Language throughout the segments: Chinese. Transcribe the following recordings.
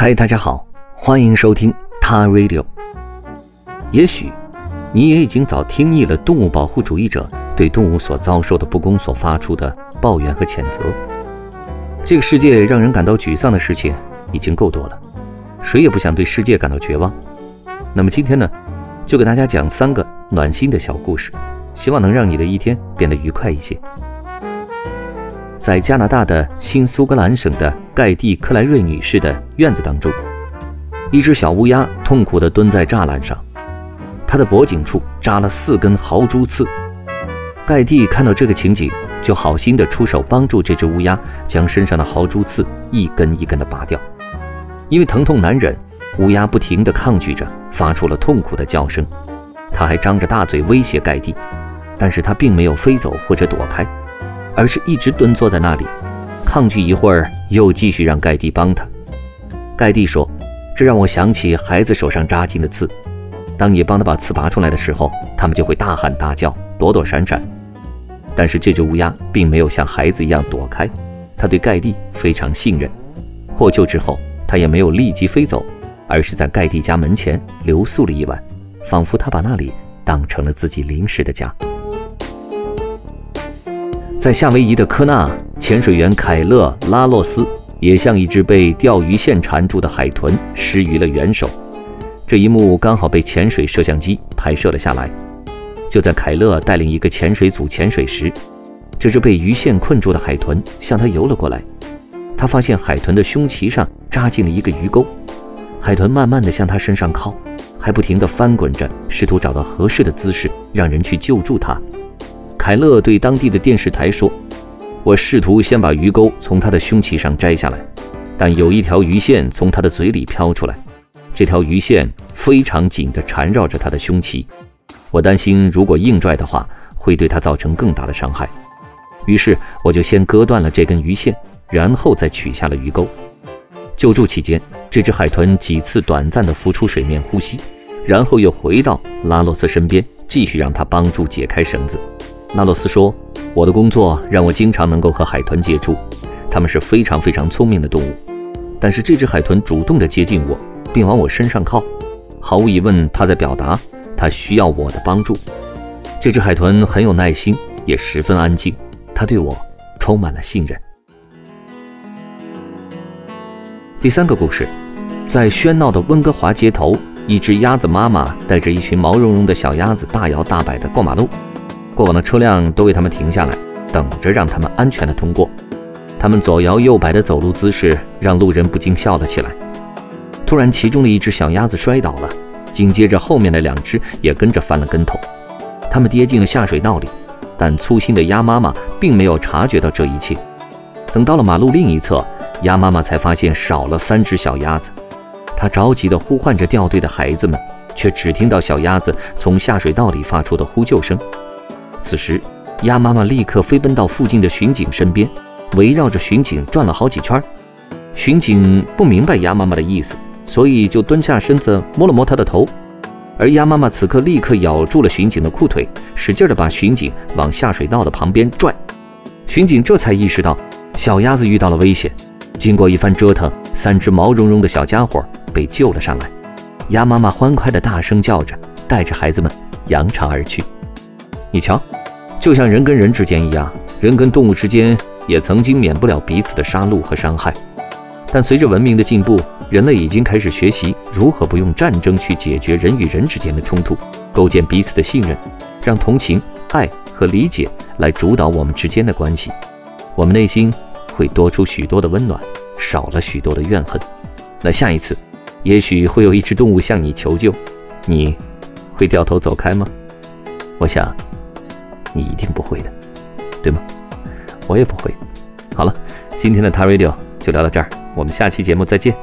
嗨，大家好，欢迎收听他 Radio。也许你也已经早听腻了动物保护主义者对动物所遭受的不公所发出的抱怨和谴责。这个世界让人感到沮丧的事情已经够多了，谁也不想对世界感到绝望。那么今天呢，就给大家讲三个暖心的小故事，希望能让你的一天变得愉快一些。在加拿大的新苏格兰省的盖蒂·克莱瑞女士的院子当中，一只小乌鸦痛苦地蹲在栅栏上，它的脖颈处扎了四根豪猪刺。盖蒂看到这个情景，就好心地出手帮助这只乌鸦将身上的豪猪刺一根一根地拔掉。因为疼痛难忍，乌鸦不停地抗拒着，发出了痛苦的叫声。它还张着大嘴威胁盖蒂，但是它并没有飞走或者躲开。而是一直蹲坐在那里，抗拒一会儿，又继续让盖蒂帮他。盖蒂说：“这让我想起孩子手上扎进的刺。当你帮他把刺拔出来的时候，他们就会大喊大叫，躲躲闪闪。但是这只乌鸦并没有像孩子一样躲开，它对盖蒂非常信任。获救之后，它也没有立即飞走，而是在盖蒂家门前留宿了一晚，仿佛他把那里当成了自己临时的家。”在夏威夷的科纳，潜水员凯勒·拉洛斯也像一只被钓鱼线缠住的海豚失于了援手。这一幕刚好被潜水摄像机拍摄了下来。就在凯勒带领一个潜水组潜水时，这只被鱼线困住的海豚向他游了过来。他发现海豚的胸鳍上扎进了一个鱼钩，海豚慢慢地向他身上靠，还不停地翻滚着，试图找到合适的姿势让人去救助它。凯勒对当地的电视台说：“我试图先把鱼钩从他的胸鳍上摘下来，但有一条鱼线从他的嘴里飘出来。这条鱼线非常紧地缠绕着他的胸鳍，我担心如果硬拽的话，会对他造成更大的伤害。于是我就先割断了这根鱼线，然后再取下了鱼钩。救助期间，这只海豚几次短暂地浮出水面呼吸，然后又回到拉洛斯身边，继续让他帮助解开绳子。”纳洛斯说：“我的工作让我经常能够和海豚接触，它们是非常非常聪明的动物。但是这只海豚主动地接近我，并往我身上靠，毫无疑问，它在表达它需要我的帮助。这只海豚很有耐心，也十分安静，它对我充满了信任。”第三个故事，在喧闹的温哥华街头，一只鸭子妈妈带着一群毛茸茸的小鸭子大摇大摆地过马路。过往的车辆都为他们停下来，等着让他们安全的通过。他们左摇右摆的走路姿势让路人不禁笑了起来。突然，其中的一只小鸭子摔倒了，紧接着后面的两只也跟着翻了跟头。他们跌进了下水道里，但粗心的鸭妈妈并没有察觉到这一切。等到了马路另一侧，鸭妈妈才发现少了三只小鸭子。她着急地呼唤着掉队的孩子们，却只听到小鸭子从下水道里发出的呼救声。此时，鸭妈妈立刻飞奔到附近的巡警身边，围绕着巡警转了好几圈。巡警不明白鸭妈妈的意思，所以就蹲下身子摸了摸他的头。而鸭妈妈此刻立刻咬住了巡警的裤腿，使劲地把巡警往下水道的旁边拽。巡警这才意识到小鸭子遇到了危险。经过一番折腾，三只毛茸茸的小家伙被救了上来。鸭妈妈欢快地大声叫着，带着孩子们扬长而去。你瞧，就像人跟人之间一样，人跟动物之间也曾经免不了彼此的杀戮和伤害。但随着文明的进步，人类已经开始学习如何不用战争去解决人与人之间的冲突，构建彼此的信任，让同情、爱和理解来主导我们之间的关系。我们内心会多出许多的温暖，少了许多的怨恨。那下一次，也许会有一只动物向你求救，你会掉头走开吗？我想。你一定不会的，对吗？我也不会。好了，今天的 t a Radio 就聊到这儿。我们下期节目再见。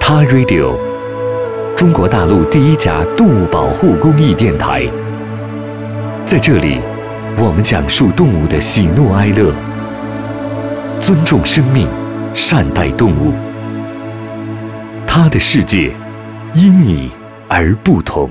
他 Radio，中国大陆第一家动物保护公益电台。在这里，我们讲述动物的喜怒哀乐，尊重生命，善待动物。他的世界，因你而不同。